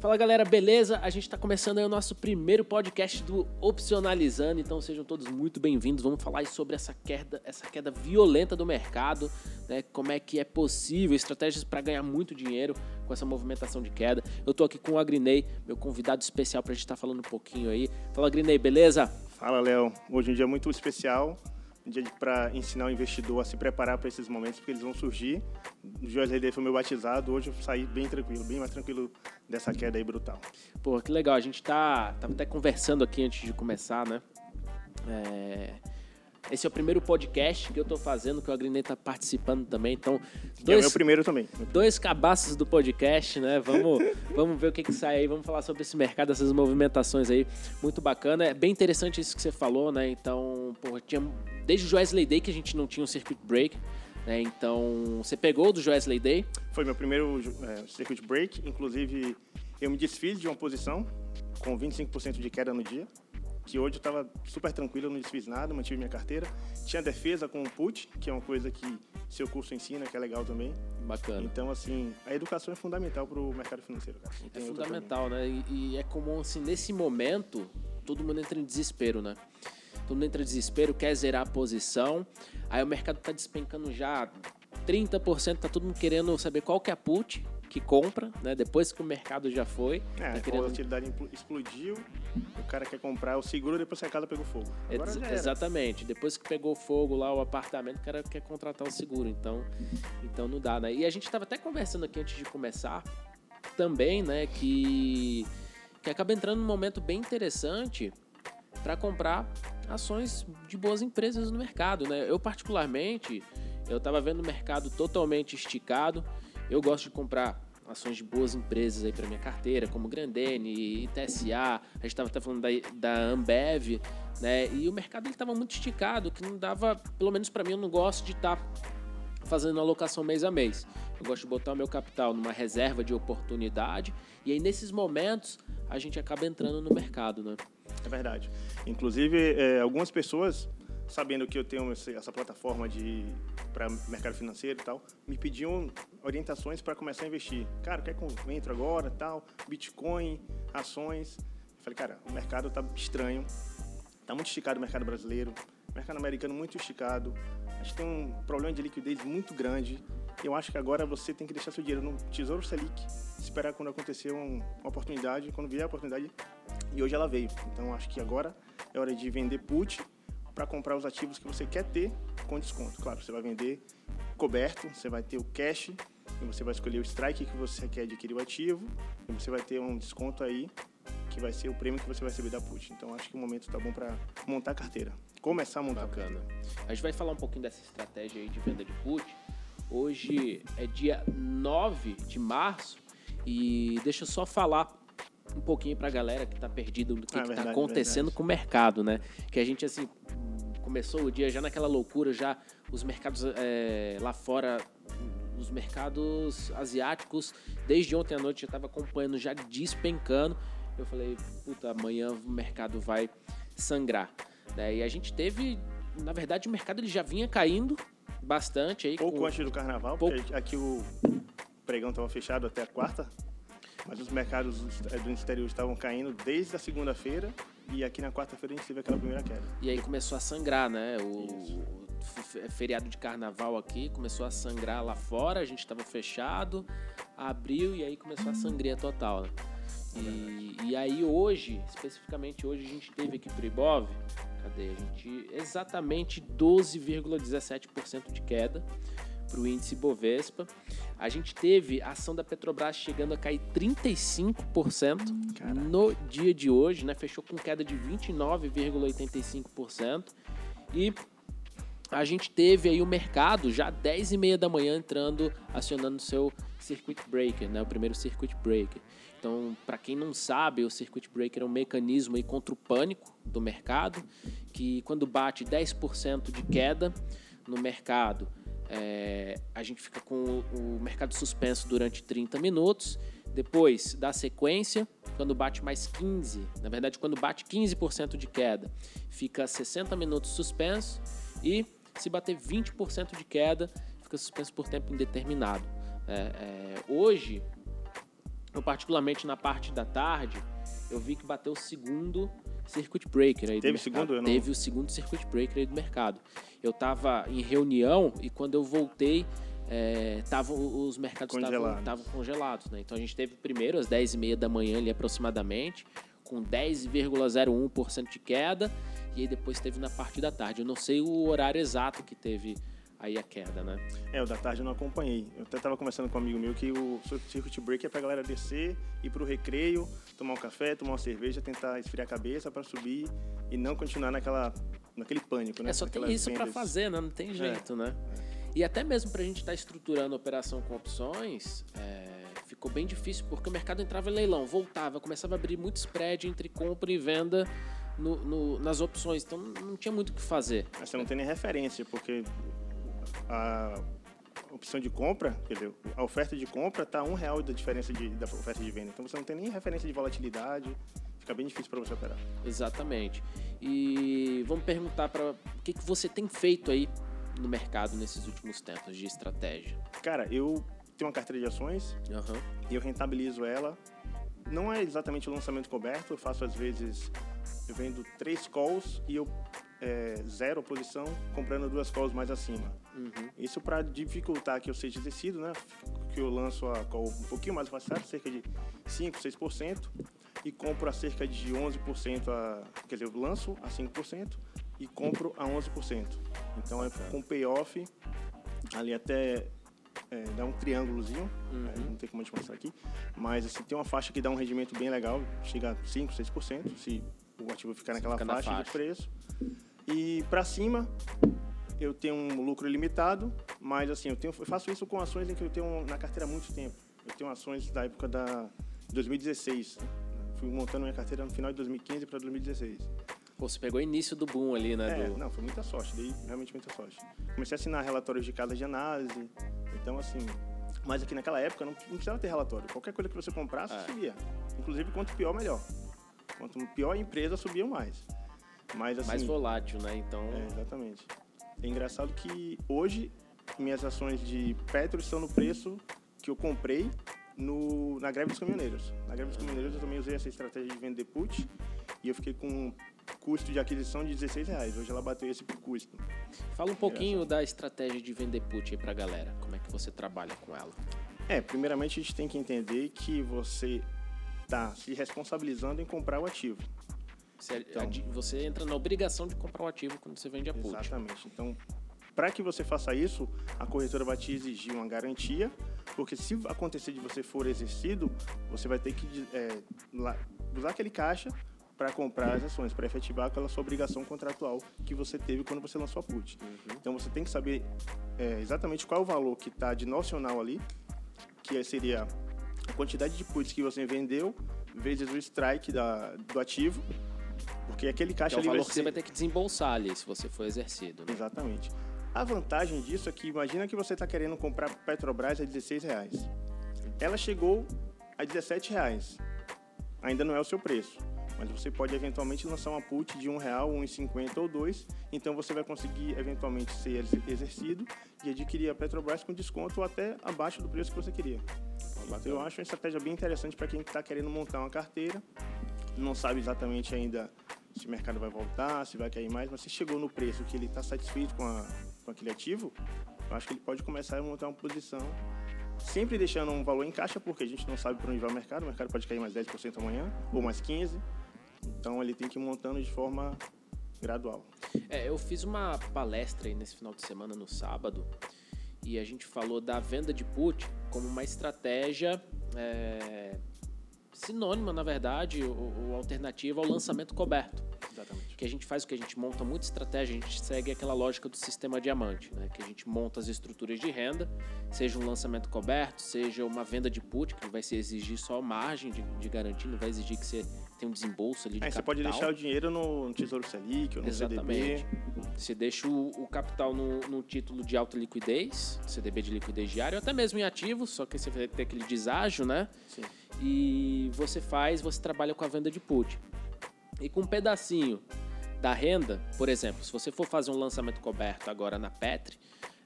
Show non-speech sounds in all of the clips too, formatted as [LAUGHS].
Fala galera, beleza? A gente está começando aí o nosso primeiro podcast do Opcionalizando, então sejam todos muito bem-vindos. Vamos falar sobre essa queda, essa queda violenta do mercado, né? Como é que é possível, estratégias para ganhar muito dinheiro com essa movimentação de queda. Eu estou aqui com o Agrinei, meu convidado especial para a gente estar tá falando um pouquinho aí. Fala Agrinei, beleza? Fala Léo, hoje é um dia muito especial para ensinar o investidor a se preparar para esses momentos, porque eles vão surgir. O Jorge foi meu batizado, hoje eu saí bem tranquilo, bem mais tranquilo dessa queda aí brutal. Pô, que legal, a gente tá, tava até conversando aqui antes de começar, né? É, esse é o primeiro podcast que eu estou fazendo, que o Agrinei está participando também. Então, dois, é o meu primeiro também. Dois cabaços do podcast, né? Vamos, [LAUGHS] vamos ver o que, que sai aí, vamos falar sobre esse mercado, essas movimentações aí. Muito bacana. É bem interessante isso que você falou, né? Então, porra, tinha, desde o Joesley Day que a gente não tinha um circuit break. Né? Então, você pegou do Joesley Day? Foi meu primeiro é, circuit break. Inclusive, eu me desfiz de uma posição com 25% de queda no dia que hoje eu estava super tranquilo, não desfiz nada, mantive minha carteira. Tinha defesa com o put, que é uma coisa que seu curso ensina, que é legal também. Bacana. Então, assim, a educação é fundamental para o mercado financeiro, cara. É fundamental, né? E, e, é comum, assim, nesse momento, todo mundo entra em desespero, né? Todo mundo entra em desespero, quer zerar a posição, aí o mercado está despencando já 30%, tá todo mundo querendo saber qual que é a put, que compra, né? Depois que o mercado já foi. É, tá querendo... a volatilidade explodiu, o cara quer comprar o seguro depois que a casa pegou fogo. Ex exatamente. Depois que pegou fogo lá o apartamento, o cara quer contratar o seguro. Então, então não dá, né? E a gente estava até conversando aqui antes de começar também, né? Que, que acaba entrando num momento bem interessante para comprar ações de boas empresas no mercado, né? Eu particularmente, eu estava vendo o mercado totalmente esticado. Eu gosto de comprar ações de boas empresas aí para minha carteira, como Grandene, ITSA, a gente estava até falando da, da Ambev, né? E o mercado estava muito esticado, que não dava, pelo menos para mim, eu não gosto de estar tá fazendo alocação mês a mês. Eu gosto de botar o meu capital numa reserva de oportunidade e aí nesses momentos a gente acaba entrando no mercado, né? É verdade. Inclusive, é, algumas pessoas sabendo que eu tenho essa plataforma de para mercado financeiro e tal, me pediam orientações para começar a investir. Cara, quer que eu entro agora, tal, Bitcoin, ações. Eu falei, cara, o mercado tá estranho, tá muito esticado o mercado brasileiro, mercado americano muito esticado. A gente tem um problema de liquidez muito grande. Eu acho que agora você tem que deixar seu dinheiro no Tesouro Selic, esperar quando acontecer uma oportunidade, quando vier a oportunidade. E hoje ela veio. Então acho que agora é hora de vender put para comprar os ativos que você quer ter com desconto. Claro, você vai vender coberto, você vai ter o cash, e você vai escolher o strike que você quer adquirir o ativo, e você vai ter um desconto aí que vai ser o prêmio que você vai receber da put. Então acho que o momento está bom para montar a carteira. Começar a montar Bacana. A, a gente vai falar um pouquinho dessa estratégia aí de venda de put. Hoje é dia 9 de março e deixa eu só falar um pouquinho para a galera que está perdida do que, ah, está acontecendo verdade. com o mercado, né? Que a gente assim começou o dia já naquela loucura, já os mercados é, lá fora, os mercados asiáticos, desde ontem à noite eu estava acompanhando, já despencando. Eu falei, puta, amanhã o mercado vai sangrar. Né? E a gente teve, na verdade, o mercado ele já vinha caindo bastante aí. Pouco com... antes do carnaval, Pouco... porque aqui o pregão estava fechado até a quarta, mas os mercados do exterior estavam caindo desde a segunda-feira e aqui na quarta-feira a gente teve aquela primeira queda. E aí começou a sangrar, né? O, o feriado de carnaval aqui começou a sangrar lá fora, a gente estava fechado, abriu e aí começou a sangria total, né? E, e, aí hoje, especificamente hoje, a gente teve aqui pro Ibov, cadê? A gente exatamente 12,17% de queda para o índice Bovespa. A gente teve a ação da Petrobras chegando a cair 35% Caraca. no dia de hoje, né? Fechou com queda de 29,85%. E a gente teve aí o mercado já 10 e meia da manhã entrando, acionando o seu circuit breaker, né? O primeiro circuit breaker. Então, para quem não sabe, o circuit breaker é um mecanismo aí contra o pânico do mercado, que quando bate 10% de queda no mercado, é, a gente fica com o mercado suspenso durante 30 minutos. Depois da sequência, quando bate mais 15, na verdade, quando bate 15% de queda, fica 60 minutos suspenso. E se bater 20% de queda, fica suspenso por tempo indeterminado. É, é, hoje, eu particularmente na parte da tarde, eu vi que bateu o segundo circuit breaker aí Teve do mercado. segundo? Eu não- Teve o segundo circuit breaker aí do mercado. Eu tava em reunião e quando eu voltei, é, tavam, os mercados estavam Congelados. estavam congelados, né? Então a gente teve primeiro às 10h30 da manhã ali aproximadamente, com 10,01% de queda, e aí depois teve na parte da tarde. Eu não sei o horário exato que teve aí a queda, né? É, o da tarde eu não acompanhei. Eu até estava conversando com um amigo meu que o circuit break é pra galera descer, ir pro recreio, tomar um café, tomar uma cerveja, tentar esfriar a cabeça para subir e não continuar naquela, naquele pânico, né? É, só tem Naquelas isso para fazer, né? Não tem jeito, né? E até mesmo para a gente estar estruturando a operação com opções, é, ficou bem difícil porque o mercado entrava em leilão, voltava, começava a abrir muito spread entre compra e venda no- no- nas opções. Então não tinha muito o que fazer. Mas você não tem nem referência, porque a opção de compra, quer dizer, a oferta de compra está um real da diferença de, da oferta de venda. Então você não tem nem referência de volatilidade, fica bem difícil para você operar. Exatamente. E vamos perguntar para o que, que você tem feito aí no mercado nesses últimos tempos de estratégia. Cara, eu tenho uma carteira de ações Aham. e eu rentabilizo ela. Não é exatamente o lançamento coberto, eu faço às vezes, eu vendo três calls e eu é, zero posição comprando duas calls mais acima. Uhum. Isso para dificultar que eu seja exercido, né? Que eu lanço a call um pouquinho mais avançada, cerca de 5, 6%, e compro a cerca de 11%, a, quer dizer, eu lanço a 5% e compro a 11%. Então é com payoff ali até é, dá um triângulozinho, é, não tem como a gente mostrar aqui, mas assim, tem uma faixa que dá um rendimento bem legal, chega a 5, 6%, se o ativo ficar naquela fica na faixa, faixa. de preço. E para cima, eu tenho um lucro ilimitado, mas assim, eu, tenho, eu faço isso com ações em que eu tenho na carteira há muito tempo. Eu tenho ações da época da 2016. Fui montando minha carteira no final de 2015 para 2016. Pô, você pegou o início do boom ali, né? É, do... não, foi muita sorte, dei realmente muita sorte. Comecei a assinar relatórios de casa de análise, então assim, mas aqui naquela época não, não precisava ter relatório. Qualquer coisa que você comprasse, É. subia. Inclusive, quanto pior, melhor. Quanto pior a empresa, subia mais. Mas assim... Mais volátil, né? Então. É, exatamente. É engraçado que hoje minhas ações de Petro estão no preço que eu comprei no, na greve dos caminhoneiros. Na greve dos caminhoneiros eu também usei essa estratégia de vender put e eu fiquei com um custo de aquisição de 16 reais. Hoje ela bateu esse custo. Fala um pouquinho da estratégia de vender put aí pra galera. Como é que você trabalha com ela? É, primeiramente a gente tem que entender que você está se responsabilizando em comprar o ativo. Você, Então. adi- você entra na obrigação de comprar o ativo quando você vende a put. Exatamente. Então, para que você faça isso, a corretora vai te exigir uma garantia, porque se acontecer de você for exercido, você vai ter que é, usar aquele caixa para comprar as ações, para efetivar aquela sua obrigação contratual que você teve quando você lançou a put. Então, você tem que saber é, exatamente qual é o valor que está de nocional ali, que seria a quantidade de puts que você vendeu vezes o strike da, do ativo, porque aquele Que caixa é o ali valor vai que ser... você vai ter que desembolsar ali se você for exercido. Né? Exatamente. A vantagem disso é que imagina que você está querendo comprar Petrobras a 16 reais. Ela chegou a 17 reais. Ainda não é o seu preço. Mas você pode eventualmente lançar uma put de um real, 1,50 ou 2. Então você vai conseguir eventualmente ser ex- exercido e adquirir a Petrobras com desconto ou até abaixo do preço que você queria. Então, eu acho uma estratégia bem interessante para quem está querendo montar uma carteira, não sabe exatamente ainda se o mercado vai voltar, se vai cair mais, mas se chegou no preço que ele está satisfeito com, a, com aquele ativo, eu acho que ele pode começar a montar uma posição, sempre deixando um valor em caixa, porque a gente não sabe para onde vai o mercado, o mercado pode cair mais 10% amanhã, ou mais 15%, então ele tem que ir montando de forma gradual. É, eu fiz uma palestra aí nesse final de semana, no sábado, e a gente falou da venda de put como uma estratégia é, sinônima, na verdade, ou, ou alternativa ao lançamento coberto. Exatamente. que a gente faz o que a gente monta muita estratégia, a gente segue aquela lógica do sistema diamante, né? Que a gente monta as estruturas de renda, seja um lançamento coberto, seja uma venda de put, que vai se exigir só margem de, de garantia, não vai exigir que você tenha um desembolso ali de você capital. pode deixar o dinheiro no Tesouro Selic ou no Exatamente. CDB. Você deixa o, o capital no, no título de alta liquidez, CDB de liquidez diária, ou até mesmo em ativos, só que você vai ter aquele deságio, né? Sim. E você faz, você trabalha com a venda de put. E com um pedacinho da renda, por exemplo, se você for fazer um lançamento coberto agora na Petri,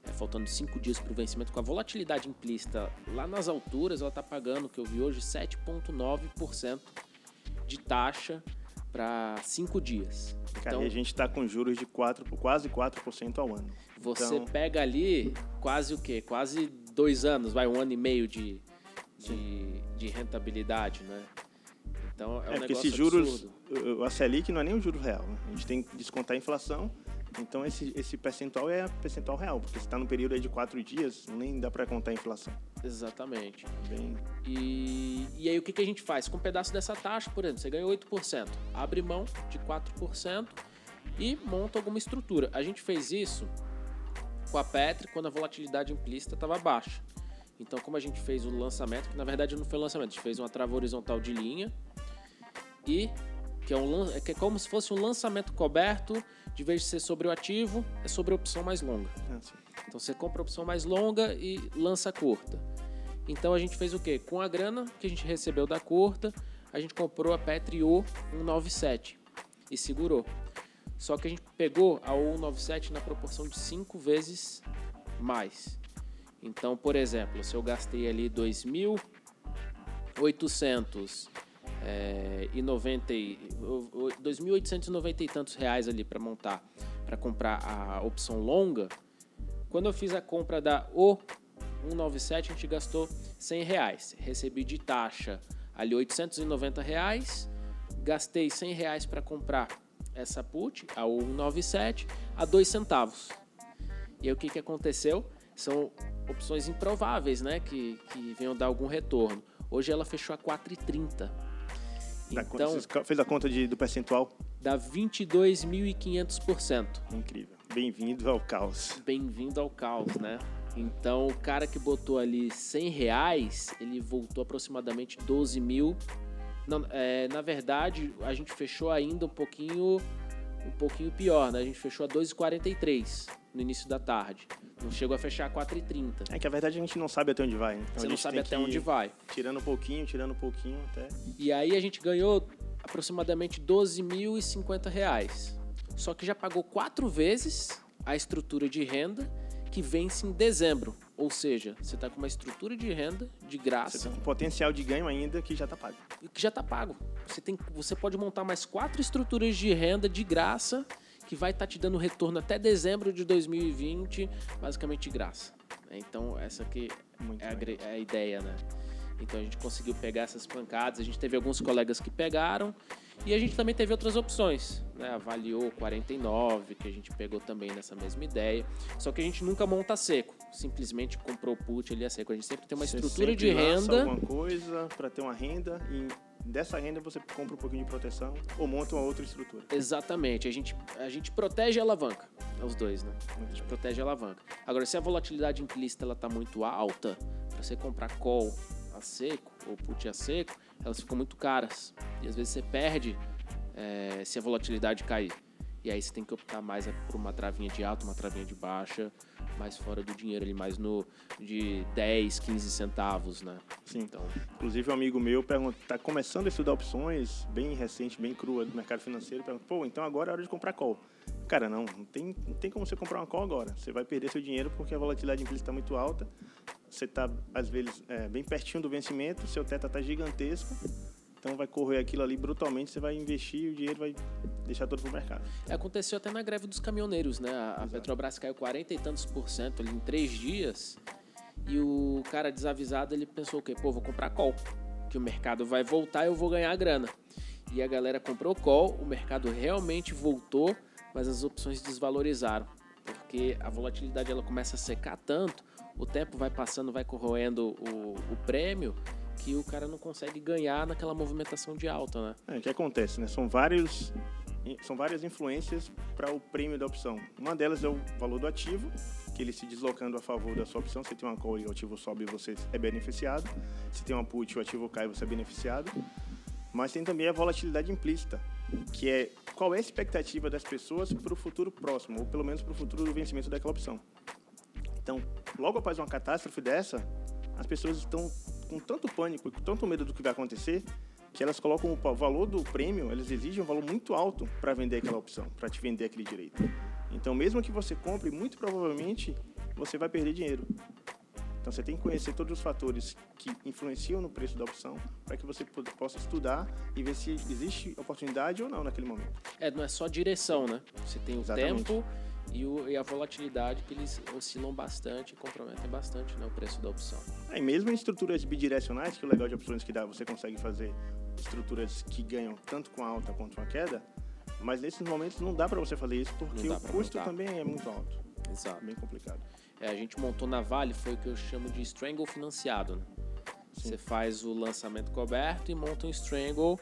é, faltando cinco dias para o vencimento, com a volatilidade implícita lá nas alturas, ela está pagando, que eu vi hoje, 7,9% de taxa para cinco dias. Cara, então, e a gente está com juros de 4, quase 4% ao ano. Você então... pega ali quase o quê? Quase dois anos, vai um ano e meio de, de, de rentabilidade, né? Então é um é porque esses juros, absurdo. a Selic não é nem o juro real. Né? A gente tem que descontar a inflação. Então esse, esse percentual é percentual real, porque está no período de quatro dias, nem dá para contar a inflação. Exatamente. Bem... E, e aí o que, que a gente faz? Com um pedaço dessa taxa, por exemplo, você ganhou 8%, abre mão de 4% e monta alguma estrutura. A gente fez isso com a Petri quando a volatilidade implícita estava baixa. Então, como a gente fez o lançamento, que na verdade não foi lançamento, a gente fez uma trava horizontal de linha e que é, um, que é como se fosse um lançamento coberto, de vez de ser sobre o ativo, é sobre a opção mais longa. Ah, então você compra a opção mais longa e lança curta. Então a gente fez o quê? Com a grana que a gente recebeu da curta, a gente comprou a Petrio 197 e segurou. Só que a gente pegou a 197 na proporção de 5 vezes mais. Então, por exemplo, se eu gastei ali 2.800 é, e 90, 2.890 e tantos reais ali para montar, para comprar a opção longa. Quando eu fiz a compra da O 197, a gente gastou 100 reais. Recebi de taxa ali 890 reais, gastei 100 reais para comprar essa put, a O 197, a 2 centavos. E aí o que, que aconteceu? São opções improváveis, né, que, que venham dar algum retorno. Hoje ela fechou a 4,30. Então, Você fez a conta de, do percentual? Dá 22.500%. Incrível. Bem-vindo ao caos. Bem-vindo ao caos, né? Então, o cara que botou ali 100 reais, ele voltou aproximadamente 12 mil. Não, é, na verdade, a gente fechou ainda um pouquinho um pouquinho pior, né? A gente fechou a 2,43 no início da tarde. Não chegou a fechar a 4,30. É que a verdade a gente não sabe até onde vai. Né? Então Você não sabe até onde vai. Tirando um pouquinho, tirando um pouquinho até. E aí a gente ganhou aproximadamente 12.050 reais. Só que já pagou quatro vezes a estrutura de renda que vence em dezembro. Ou seja, você está com uma estrutura de renda de graça. Você está com potencial de ganho ainda que já está pago. Que já está pago. Você, tem, você pode montar mais quatro estruturas de renda de graça que vai estar tá te dando retorno até dezembro de 2020, basicamente de graça. Né? Então, essa aqui é a, é a, ideia, né? Então, a gente conseguiu pegar essas pancadas. A gente teve alguns colegas que pegaram e a gente também teve outras opções. Né? Avaliou 49, que a gente pegou também nessa mesma ideia. Só que a gente nunca monta seco. Simplesmente comprou put ali a seco. A gente sempre tem uma Você estrutura de renda. alguma coisa para ter uma renda e dessa renda você compra um pouquinho de proteção ou monta uma outra estrutura. Exatamente. A gente, a gente protege a alavanca. É os dois, né? A gente protege a alavanca. Agora, se a volatilidade implícita ela tá muito alta, para você comprar call a seco ou put a seco, elas ficam muito caras. E às vezes você perde é, se a volatilidade cair. E aí você tem que optar mais por uma travinha de alta, uma travinha de baixa, mais fora do dinheiro ali, mais no de 10, 15 centavos, né? Sim. Então, inclusive um amigo meu pergunta, tá começando a estudar opções, bem recente, bem crua do mercado financeiro, pergunta, pô, então agora é hora de comprar call. Cara, não, não tem, não tem como você comprar uma call agora. Você vai perder seu dinheiro porque a volatilidade implícita está muito alta. Você está, às vezes, é, bem pertinho do vencimento, seu teto está gigantesco então vai correr aquilo ali brutalmente, você vai investir e o dinheiro vai deixar todo pro mercado. Aconteceu até na greve dos caminhoneiros, né? A, Petrobras caiu 40 e tantos por cento ali em três dias. E o cara desavisado, ele pensou o quê? Pô, vou comprar call. Que o mercado vai voltar e eu vou ganhar grana. E a galera comprou call, o mercado realmente voltou, mas as opções desvalorizaram. Porque a volatilidade ela começa a secar tanto, o tempo vai passando, vai corroendo o, o prêmio que o cara não consegue ganhar naquela movimentação de alta, né? É, o que acontece, né? São vários são várias influências para o prêmio da opção. Uma delas é o valor do ativo, que ele se deslocando a favor da sua opção. Se tem uma call e o ativo sobe, você é beneficiado. Se tem uma put e o ativo cai, você é beneficiado. Mas tem também a volatilidade implícita, que é qual é a expectativa das pessoas para o futuro próximo, ou pelo menos para o futuro do vencimento daquela opção. Então, logo após uma catástrofe dessa, as pessoas estão com tanto pânico e com tanto medo do que vai acontecer que elas colocam o valor do prêmio, elas exigem um valor muito alto para vender aquela opção, para te vender aquele direito. Então, mesmo que você compre, muito provavelmente você vai perder dinheiro. Então você tem que conhecer todos os fatores que influenciam no preço da opção para que você possa estudar e ver se existe oportunidade ou não naquele momento. É, não é só direção, né? Você tem o Exatamente. tempo e, o, e, a volatilidade que eles oscilam bastante e comprometem bastante né, o preço da opção. É, e mesmo em estruturas bidirecionais, que o legal de opções que dá, você consegue fazer estruturas que ganham tanto com a alta quanto com a queda, mas nesses momentos não dá para você fazer isso porque o custo montar. também é muito alto. Exato. Bem complicado. É, a gente montou na Vale, foi o que eu chamo de strangle financiado. Né? Você faz o lançamento coberto e monta um strangle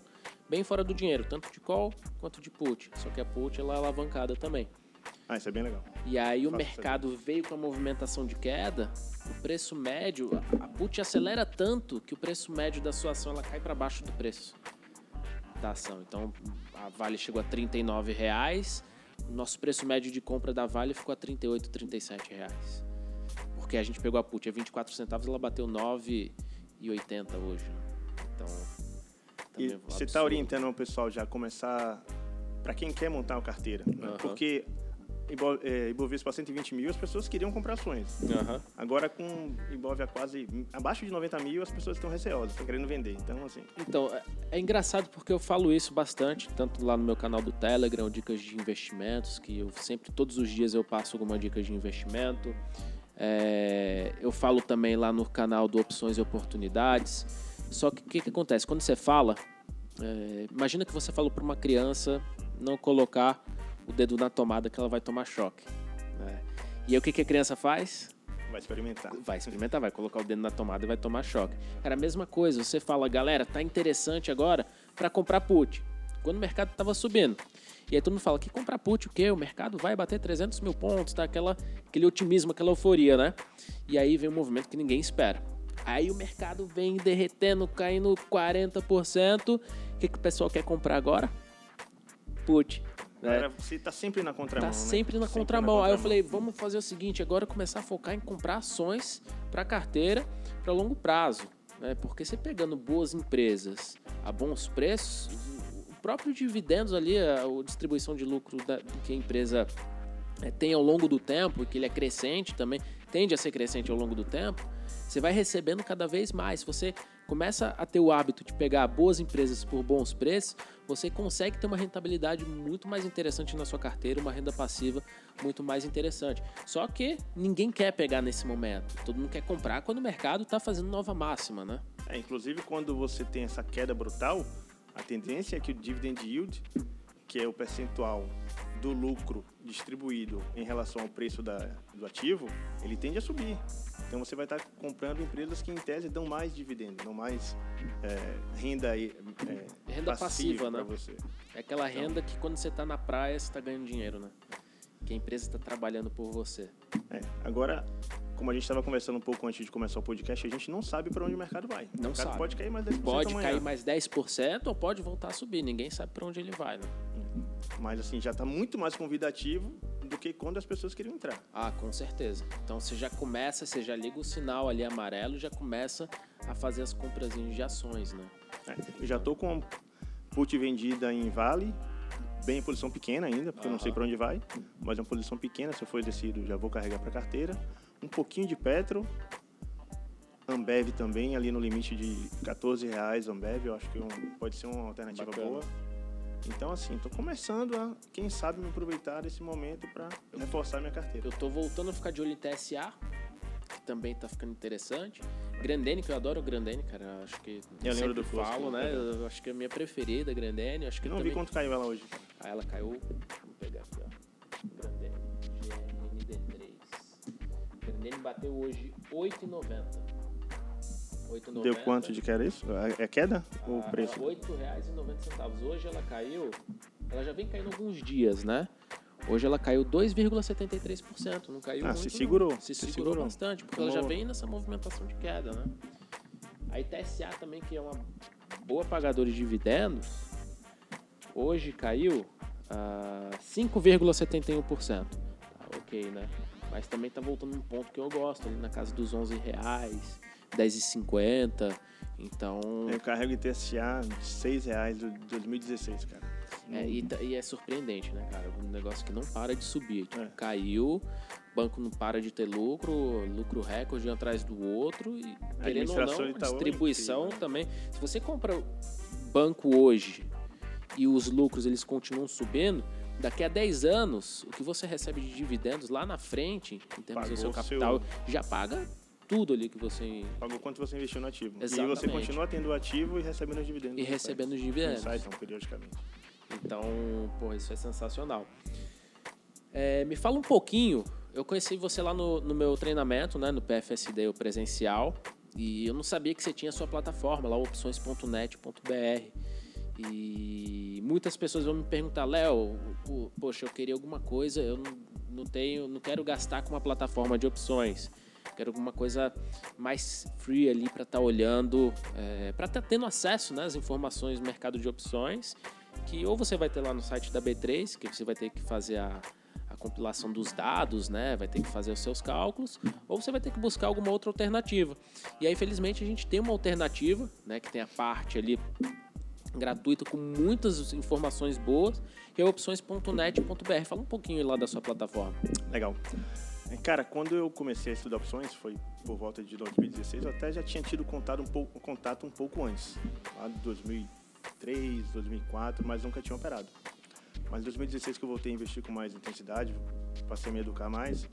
bem fora do dinheiro, tanto de call quanto de put. Só que a put ela é alavancada também. Ah, isso é bem legal. E aí o mercado veio com a movimentação de queda, o preço médio, a put acelera tanto que o preço médio da sua ação ela cai para baixo do preço da ação. Então a Vale chegou a R$ reais, o nosso preço médio de compra da Vale ficou a 38, 37 reais. Porque a gente pegou a put a 24 centavos, ela bateu 9,80 hoje. Então, e você está orientando o pessoal já a começar para quem quer montar uma carteira, né? porque é, Ibovespa 120 mil, as pessoas queriam comprar ações. Uhum. Agora, com Ibov a quase abaixo de 90 mil, as pessoas estão receosas, estão querendo vender. Então, assim. Então, é, é engraçado porque eu falo isso bastante, tanto lá no meu canal do Telegram, dicas de investimentos, que eu sempre, todos os dias, eu passo alguma dica de investimento. É, eu falo também lá no canal do Opções e Oportunidades. Só que o que, que, acontece? Quando você fala, é, imagina que você falou para uma criança não colocar o dedo na tomada que ela vai tomar choque. Né? E aí o que, que a criança faz? Vai experimentar. Vai experimentar, vai colocar o dedo na tomada e vai tomar choque. Era a mesma coisa, você fala, galera, tá interessante agora para comprar put. Quando o mercado estava subindo. E aí todo mundo fala que comprar put o quê? O mercado vai bater 300 mil pontos, tá? Aquela, aquele otimismo, aquela euforia, né? E aí vem um movimento que ninguém espera. Aí o mercado vem derretendo, caindo 40%. O que, que o pessoal quer comprar agora? Put. Né? Você tá sempre na contramão. Tá sempre na, sempre contramão. na contramão. Aí eu falei, vamos fazer o seguinte, agora começar a focar em comprar ações para carteira para longo prazo. Né? Porque você pegando boas empresas a bons preços, o próprio dividendos ali, a, a distribuição de lucro da, que a empresa é, tem ao longo do tempo, que ele é crescente também, tende a ser crescente ao longo do tempo, você vai recebendo cada vez mais. Você começa a ter o hábito de pegar boas empresas por bons preços, você consegue ter uma rentabilidade muito mais interessante na sua carteira, uma renda passiva muito mais interessante. Só que ninguém quer pegar nesse momento. Todo mundo quer comprar quando o mercado está fazendo nova máxima, né? É, inclusive quando você tem essa queda brutal, a tendência é que o dividend yield, que é o percentual do lucro distribuído em relação ao preço da, do ativo, ele tende a subir. Então você vai estar comprando empresas que em tese dão mais dividendo, dão mais é, renda, é, renda passiva, né? Você. É aquela então, renda que quando você está na praia você está ganhando dinheiro, né? Que a empresa está trabalhando por você. É, agora, como a gente estava conversando um pouco antes de começar o podcast, a gente não sabe para onde o mercado vai. O não mercado sabe. pode cair mais 10% Pode amanhã. cair mais 10% ou pode voltar a subir. Ninguém sabe para onde ele vai, né? Mas assim, já está muito mais convidativo do que quando as pessoas queriam entrar. Ah, com certeza. Então você já começa, você já liga o sinal ali amarelo, já começa a fazer as compras de ações, né? É, eu já estou com put vendida em Vale, bem em posição pequena ainda, porque eu não sei para onde vai, mas é uma posição pequena, se eu for decido já vou carregar para carteira. Um pouquinho de Petro, Ambev também, ali no limite de 14 reais Ambev, eu acho que é um, pode ser uma alternativa Bacana. boa. Então, assim, estou começando a, quem sabe, me aproveitar desse momento para reforçar minha carteira. Eu estou voltando a ficar de olho em TSA, que também está ficando interessante. Grandene, que eu adoro o Grandene, cara. Acho que. Eu lembro do falo, né? Eu acho que é a minha preferida, Grandene. Acho que não também... vi quanto caiu ela hoje. Ah, ela caiu. Vou pegar aqui, ó. Grandene, GND3. Grandene bateu hoje 8,90. 8,90. Deu quanto de que era isso? É queda ou o preço? R$ 8,90. Hoje ela caiu, ela já vem caindo alguns dias, né? Hoje ela caiu 2,73%, não caiu ah, muito, se segurou. Se, se segurou, segurou, bastante, porque ela já vem nessa movimentação de queda, né? A ITSA também, que é uma boa pagadora de dividendos, hoje caiu uh, 5,71%. Tá, ok, né? Mas também está voltando um ponto que eu gosto, ali na casa dos 11 reais. 10,50. Então. Eu carrego ITSA de 6 reais de 2016, cara. É, e, e, é surpreendente, né, cara? Um negócio que não para de subir. Tipo, é. Caiu, banco não para de ter lucro, lucro recorde um atrás do outro e querendo ou não, é distribuição incrível, né? também. Se você compra banco hoje e os lucros eles continuam subindo, daqui a 10 anos, o que você recebe de dividendos lá na frente, em termos do Pagou seu o capital, já paga tudo ali que você Pagou quanto você investiu no ativo. E Exatamente. você continua tendo o ativo e recebendo os dividendos. e recebendo os dividendos. Não, periodicamente. Então, pô, isso é sensacional. É, me fala um pouquinho. Eu conheci você lá no, no meu treinamento, né, no PFSD, o presencial, e eu não sabia que você tinha a sua plataforma lá, opções.net.br. E muitas pessoas vão me perguntar, Léo, po- poxa, eu queria alguma coisa, eu não, não tenho, não quero gastar com uma plataforma de opções. Quero alguma coisa mais free ali para estar olhando, para estar tendo acesso né, às informações do mercado de opções, que ou você vai ter lá no site da B3, que você vai ter que fazer a, a compilação dos dados, né, vai ter que fazer os seus cálculos, ou você vai ter que buscar alguma outra alternativa. E aí, felizmente, a gente tem uma alternativa, né, que tem a parte ali gratuita com muitas informações boas, que é opções.net.br. Fala um pouquinho lá da sua plataforma. Legal. É, Cara, quando eu comecei a estudar opções, foi por volta de 2016, eu até já tinha tido contato um pouco, contato um pouco antes, lá de 2003, 2004, mas nunca tinha operado. Mas em 2016 que eu voltei a investir com mais intensidade, passei a me educar mais,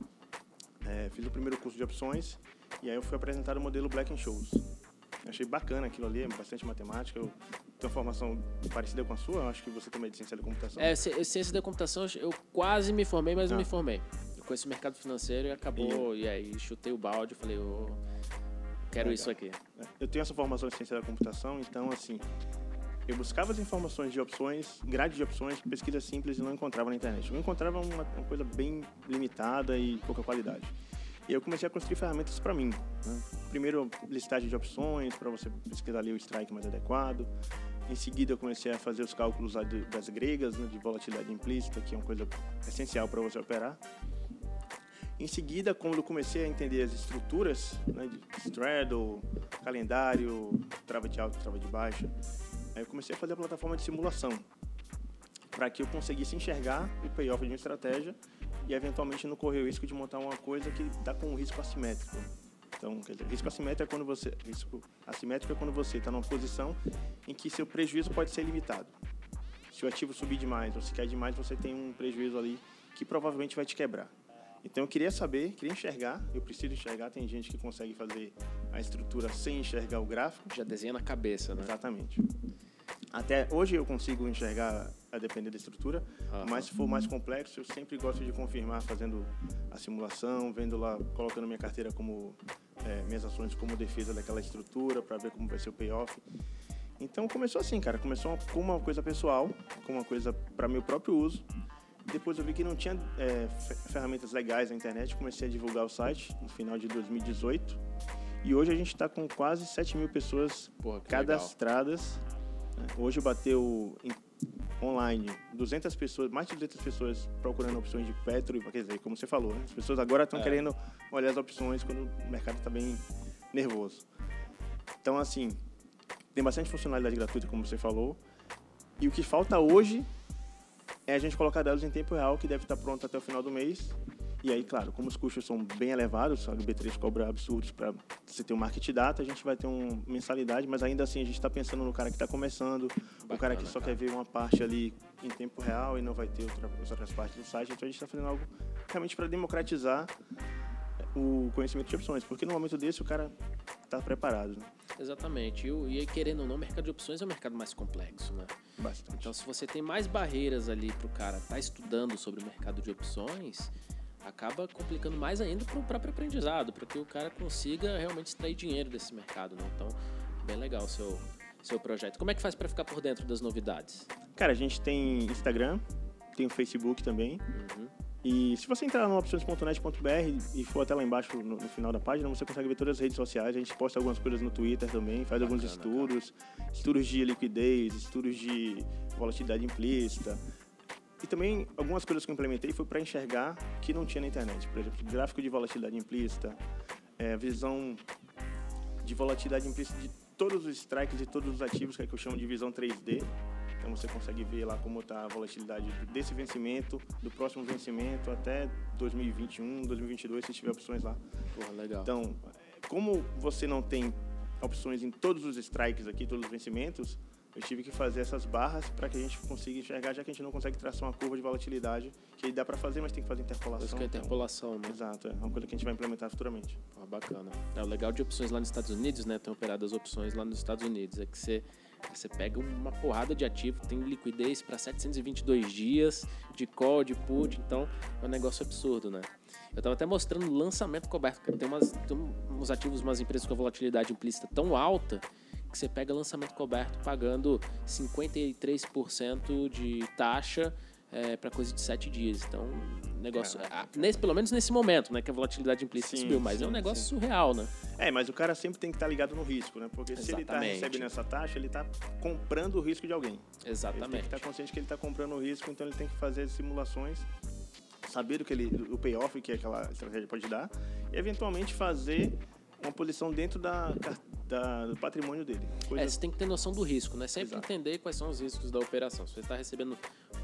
é, fiz o primeiro curso de opções e aí eu fui apresentar o modelo Black and Shows. Eu achei bacana aquilo ali, bastante matemática, eu tenho uma formação parecida com a sua, eu acho que você também é de ciência da computação. É, ci- ciência da computação, eu quase me formei, mas não Ah. me formei. Eu conheço o mercado financeiro e acabou, e, aí chutei o balde e falei, ô, quero Legal. isso aqui. Eu tenho essa formação em ciência da computação, então, assim, eu buscava as informações de opções, grade de opções, pesquisa simples e não encontrava na internet. Eu encontrava uma, uma coisa bem limitada e pouca qualidade. E eu comecei a construir ferramentas para mim. né? Primeiro, listagem de opções, para você pesquisar ali o strike mais adequado. Em seguida, eu comecei a fazer os cálculos das gregas, né, de volatilidade implícita, que é uma coisa essencial para você operar. Em seguida, quando eu comecei a entender as estruturas, né, de straddle, calendário, trava de alta, trava de baixa, aí eu comecei a fazer a plataforma de simulação para que eu conseguisse enxergar o payoff de uma estratégia e eventualmente não correr o risco de montar uma coisa que dá com um risco assimétrico. Então, dizer, risco assimétrico é quando você risco assimétrico é quando você está numa posição em que seu prejuízo pode ser limitado. Se o ativo subir demais ou se cair demais, você tem um prejuízo ali que provavelmente vai te quebrar. Então eu queria saber, queria enxergar, eu preciso enxergar, tem gente que consegue fazer a estrutura sem enxergar o gráfico. Já desenha na cabeça, né? Exatamente. Até hoje eu consigo enxergar a depender da estrutura, mas se for mais complexo, eu sempre gosto de confirmar fazendo a simulação, vendo lá, colocando minha carteira como é, minhas ações como defesa daquela estrutura para ver como vai ser o payoff. Então começou assim, cara, começou com uma coisa pessoal, com uma coisa para meu próprio uso. Depois eu vi que não tinha é, fe- ferramentas legais na internet, comecei a divulgar o site no final de 2018. E hoje a gente está com quase 7 mil pessoas Porra, cadastradas. né? Hoje bateu em- online 200 pessoas, mais de 200 pessoas procurando opções de petro, quer dizer, como você falou, né? as pessoas agora estão É. querendo olhar as opções quando o mercado está bem nervoso. Então, assim, tem bastante funcionalidade gratuita, como você falou, e o que falta hoje é a gente colocar dados em tempo real, que deve estar pronto até o final do mês. E aí, claro, como os custos são bem elevados, a B3 cobra absurdos para você ter um market data, a gente vai ter uma mensalidade, mas ainda assim a gente está pensando no cara que está começando, o cara que só cara. quer ver uma parte ali em tempo real e não vai ter outra, as outras partes do site. Então a gente está fazendo algo realmente para democratizar o conhecimento de opções, porque no momento desse o cara está preparado, né? Exatamente. E, e querendo ou não, o mercado de opções é um mercado mais complexo, né? Bastante. Então, se você tem mais barreiras ali para o cara estar estudando sobre o mercado de opções, acaba complicando mais ainda para o próprio aprendizado, para que o cara consiga realmente extrair dinheiro desse mercado, né? Então, bem legal o seu, seu projeto. Como é que faz para ficar por dentro das novidades? Cara, a gente tem Instagram, tem o Facebook também. Uhum. E se você entrar no opções.net.br e for até lá embaixo no, no final da página, você consegue ver todas as redes sociais. A gente posta algumas coisas no Twitter também, faz alguns Bacana, estudos, estudos de liquidez, estudos de volatilidade implícita. E também algumas coisas que eu implementei foi para enxergar que não tinha na internet. Por exemplo, gráfico de volatilidade implícita, é, visão de volatilidade implícita de todos os strikes de todos os ativos, que é que eu chamo de visão 3D. Então você consegue ver lá como está a volatilidade desse vencimento, do próximo vencimento até 2021, 2022, se tiver opções lá. Porra, legal. Então, como você não tem opções em todos os strikes aqui, todos os vencimentos, eu tive que fazer essas barras para que a gente consiga enxergar, já que a gente não consegue traçar uma curva de volatilidade, que dá para fazer, mas tem que fazer interpolação. Isso que é então- interpolação, né? Exato, é uma coisa que a gente vai implementar futuramente. Ah, bacana. É, o legal de opções lá nos Estados Unidos, né? Tem operado as opções lá nos Estados Unidos. É que você, você pega uma porrada de ativo, tem liquidez para 722 dias de call, de put, então é um negócio absurdo, né? Eu tava até mostrando lançamento coberto, porque tem, umas, tem uns ativos, umas empresas com a volatilidade implícita tão alta que você pega lançamento coberto pagando 53% de taxa é, para coisa de 7 dias. Então, negócio. Caraca. nesse, pelo menos nesse momento, né? Que a volatilidade implícita Sim, subiu, mas é um sim, negócio sim. surreal, né? É, mas o cara sempre tem que estar ligado no risco, né? Porque se ele está Exatamente. recebendo essa taxa, ele está comprando o risco de alguém. Ele tem que Exatamente. estar consciente que ele está comprando o risco, então ele tem que fazer simulações, saber do que ele, do payoff que aquela estratégia pode dar, e eventualmente fazer uma posição dentro da, da- do patrimônio dele. Coisa- É, você tem que ter noção do risco, né? Sempre Exato. entender quais são os riscos da operação. Se você está recebendo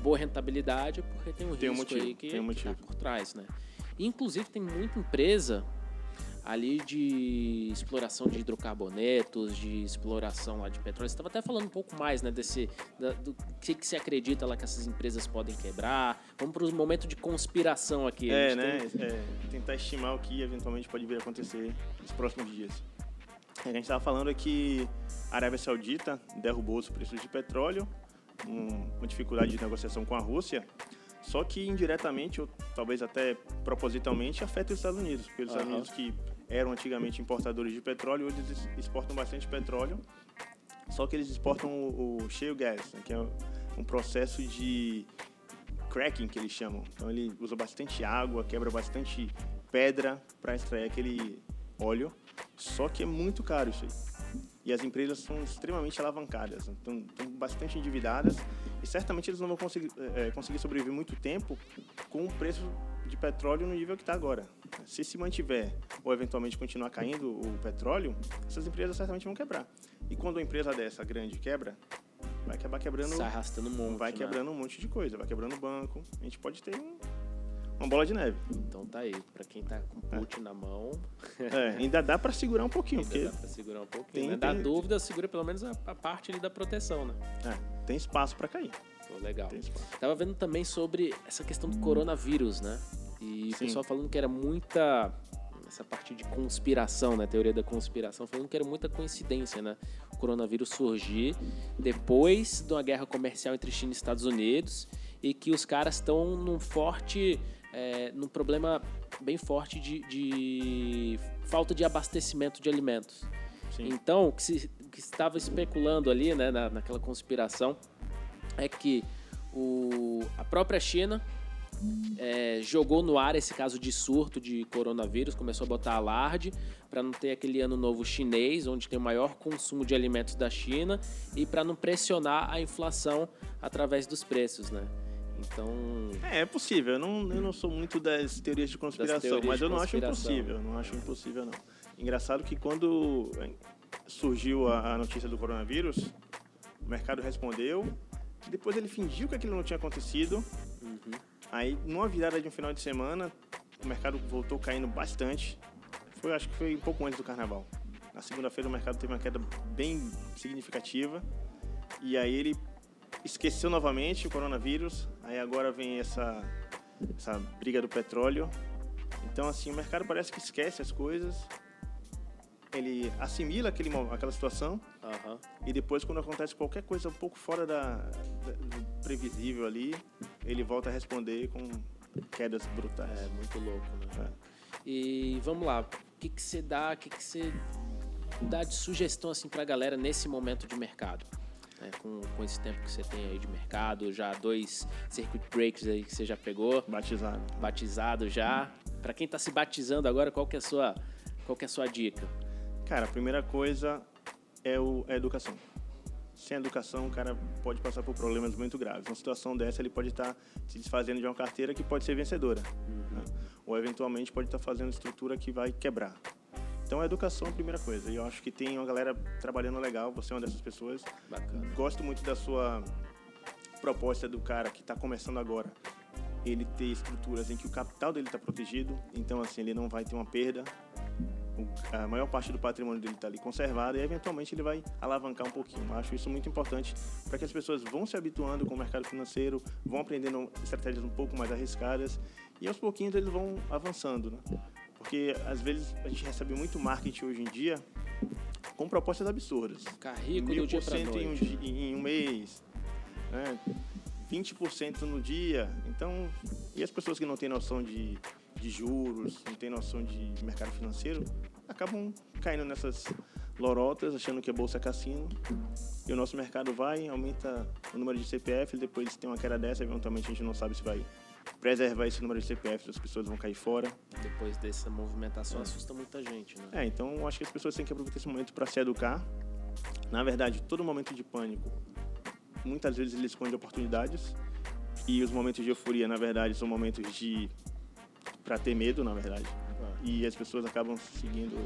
boa rentabilidade, porque tem um Tem um risco motivo, aí que, tem um que tá motivo. por trás, né? E, inclusive, tem muita empresa ali de exploração de hidrocarbonetos, de exploração lá de petróleo. Você estava até falando um pouco mais, né, desse da- do que, que você acredita lá que essas empresas podem quebrar. Vamos para os momentos de conspiração aqui. É, né? tem- É, tentar estimar o que eventualmente pode vir a acontecer nos próximos dias. A gente estava falando é que a Arábia Saudita derrubou os preços de petróleo, um- uma dificuldade de negociação com a Rússia, só que indiretamente, ou talvez até propositalmente, afeta os Estados Unidos, porque os Estados. Unidos que eram antigamente importadores de petróleo, hoje eles exportam bastante petróleo, só que eles exportam o, o shale gas, né, que é um processo de cracking que eles chamam. Então ele usa bastante água, quebra bastante pedra para extrair aquele óleo. Só que é muito caro isso aí. E as empresas são extremamente alavancadas, então estão bastante endividadas e certamente eles não vão conseguir, eh, conseguir sobreviver muito tempo com o preço de petróleo no nível que está agora. Se se mantiver ou eventualmente continuar caindo o petróleo, essas empresas certamente vão quebrar. E quando uma empresa dessa grande quebra, vai acabar quebrando Sai arrastando um monte, vai né? quebrando um monte de coisa, vai quebrando o banco. A gente pode ter um- uma bola de neve. Então tá aí. Para quem tá com put na mão, É, ainda dá para segurar um pouquinho, ainda porque dá para segurar um pouquinho. tem- né? Da tem- dúvida, segura pelo menos a, a parte ali da proteção, né? é, tem espaço para cair. Pô, legal. Tem espaço. Tava vendo também sobre essa questão do coronavírus, né? E o Sim. pessoal falando que era muita. Essa parte de conspiração, né? Teoria da conspiração, falando que era muita coincidência, né? O coronavírus surgir depois de uma guerra comercial entre China e Estados Unidos e que os caras estão num forte. É, num problema bem forte de, de falta de abastecimento de alimentos. Sim. Então, o que se o que se estava especulando ali, né, na, naquela conspiração, é que o, a própria China é, jogou no ar esse caso de surto de coronavírus, começou a botar alarde para não ter aquele ano novo chinês, onde tem o maior consumo de alimentos da China, e para não pressionar a inflação através dos preços, né? Então, É, é possível. Eu não, eu não sou muito das teorias de conspiração, teorias mas eu não acho impossível. Não acho impossível, não. Engraçado que quando é, surgiu a, a notícia do coronavírus, o mercado respondeu, depois ele fingiu que aquilo não tinha acontecido. Aí, numa virada de um final de semana, o mercado voltou caindo bastante. Foi, acho que foi um pouco antes do carnaval. Na segunda-feira, o mercado teve uma queda bem significativa. E aí, ele esqueceu novamente o coronavírus. Aí, agora vem essa, essa briga do petróleo. Então, assim, o mercado parece que esquece as coisas. Ele assimila aquele, aquela situação. E depois, quando acontece qualquer coisa um pouco fora da, da- do previsível ali, ele volta a responder com quedas brutais. É muito louco, né? É. E vamos lá, o que que você dá, o que que você dá de sugestão assim pra galera nesse momento de mercado? Né? com, com esse tempo que você tem aí de mercado, já dois circuit breaks aí que você já pegou, Batizado. batizado já. Pra quem tá se batizando agora, qual que é a sua, qual que é a sua dica? Cara, a primeira coisa é o, é a educação. Sem educação, o cara pode passar por problemas muito graves. Numa situação dessa, ele pode estar se desfazendo de uma carteira que pode ser vencedora. né? Ou, eventualmente, pode estar fazendo estrutura que vai quebrar. Então, a educação é a primeira coisa. E eu acho que tem uma galera trabalhando legal. Você é uma dessas pessoas. Bacana. Gosto muito da sua proposta do cara que está começando agora ele ter estruturas em que o capital dele está protegido, então assim ele não vai ter uma perda, a maior parte do patrimônio dele está ali conservado e eventualmente ele vai alavancar um pouquinho. Acho isso muito importante para que as pessoas vão se habituando com o mercado financeiro, vão aprendendo estratégias um pouco mais arriscadas e aos pouquinhos eles vão avançando, né? Porque às vezes a gente recebe muito marketing hoje em dia com propostas absurdas. Ficar rico do dia para noite. Em um, em um mês, né? 20% no dia. Então, e as pessoas que não têm noção de, de juros, não têm noção de mercado financeiro, acabam caindo nessas lorotas, achando que a bolsa é cassino. E o nosso mercado vai, aumenta o número de CPF, depois tem uma queda dessa, eventualmente a gente não sabe se vai preservar esse número de CPF, as pessoas vão cair fora. Depois dessa movimentação é. assusta muita gente, né? É, então acho que as pessoas têm que aproveitar esse momento para se educar. Na verdade, todo momento de pânico muitas vezes ele esconde oportunidades e os momentos de euforia, na verdade, são momentos de para ter medo, na verdade. E as pessoas acabam seguindo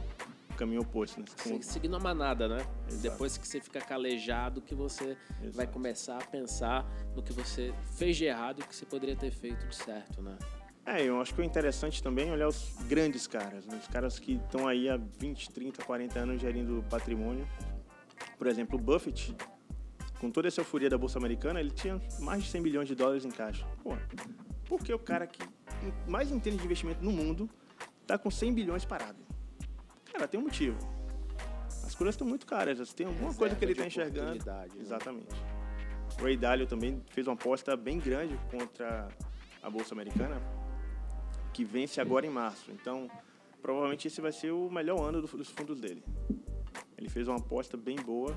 caminho oposto, né? Seguindo a manada, né? Exato. Depois que você fica calejado, que você Exato. vai começar a pensar no que você fez de errado e o que você poderia ter feito de certo, né? É, eu acho que é interessante também olhar os grandes caras, né? os caras que estão aí há 20, 30, 40 anos gerindo patrimônio. Por exemplo, o Buffett, com toda essa euforia da Bolsa Americana, ele tinha mais de 100 bilhões de dólares em caixa. Pô, por que o cara que mais entende de investimento no mundo tá com 100 bilhões parado? Cara, tem um motivo. As coisas estão muito caras, tem alguma Reserva coisa que ele está enxergando. Né? Exatamente. O Ray Dalio também fez uma aposta bem grande contra a Bolsa Americana, que vence agora em março. Então, provavelmente esse vai ser o melhor ano dos fundos dele. Ele fez uma aposta bem boa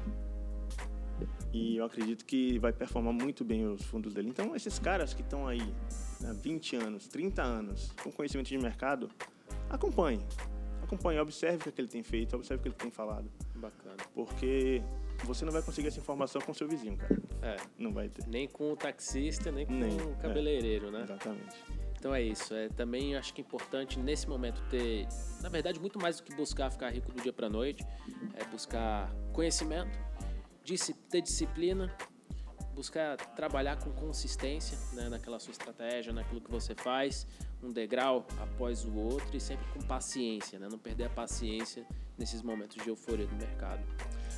e eu acredito que vai performar muito bem os fundos dele. Então, esses caras que estão aí há né, 20 anos, 30 anos, com conhecimento de mercado, acompanhe. Acompanhe, observe o que ele tem feito, observe o que ele tem falado. Bacana. Porque você não vai conseguir essa informação com o seu vizinho, cara. É. Não vai ter. Nem com o taxista, nem com nem, o cabeleireiro, é, né? Exatamente. Então é isso. É, também acho que é importante nesse momento ter, na verdade, muito mais do que buscar ficar rico do dia para noite, é buscar conhecimento, ter disciplina, buscar trabalhar com consistência né, naquela sua estratégia, naquilo que você faz, um degrau após o outro e sempre com paciência, né, não perder a paciência nesses momentos de euforia do mercado.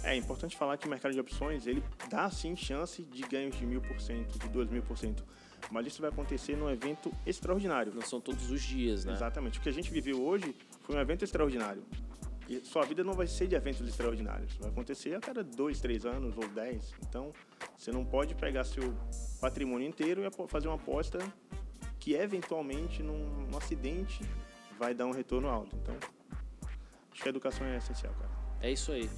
É importante falar que o mercado de opções ele dá sim chance de ganhos de mil por cento, de dois mil por cento, mas isso vai acontecer num evento extraordinário. Não são todos os dias, né? Exatamente. O que a gente viveu hoje foi um evento extraordinário. E sua vida não vai ser de eventos extraordinários. Vai acontecer a cada dois, três anos ou dez. Então, você não pode pegar seu patrimônio inteiro e fazer uma aposta que eventualmente num, num acidente vai dar um retorno alto. Então, acho que a educação é essencial, cara. É isso aí.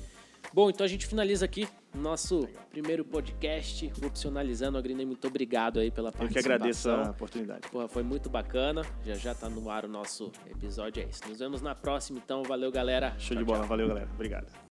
Bom, então a gente finaliza aqui nosso Legal. primeiro podcast, Opcionalizando. Agrinei, muito obrigado aí pela participação. Eu que agradeço a oportunidade. Porra, foi muito bacana. Já já tá no ar o nosso episódio, é isso. Nos vemos na próxima, então. Valeu, galera. Show tchau, de bola. Tchau. Valeu, galera. Obrigado.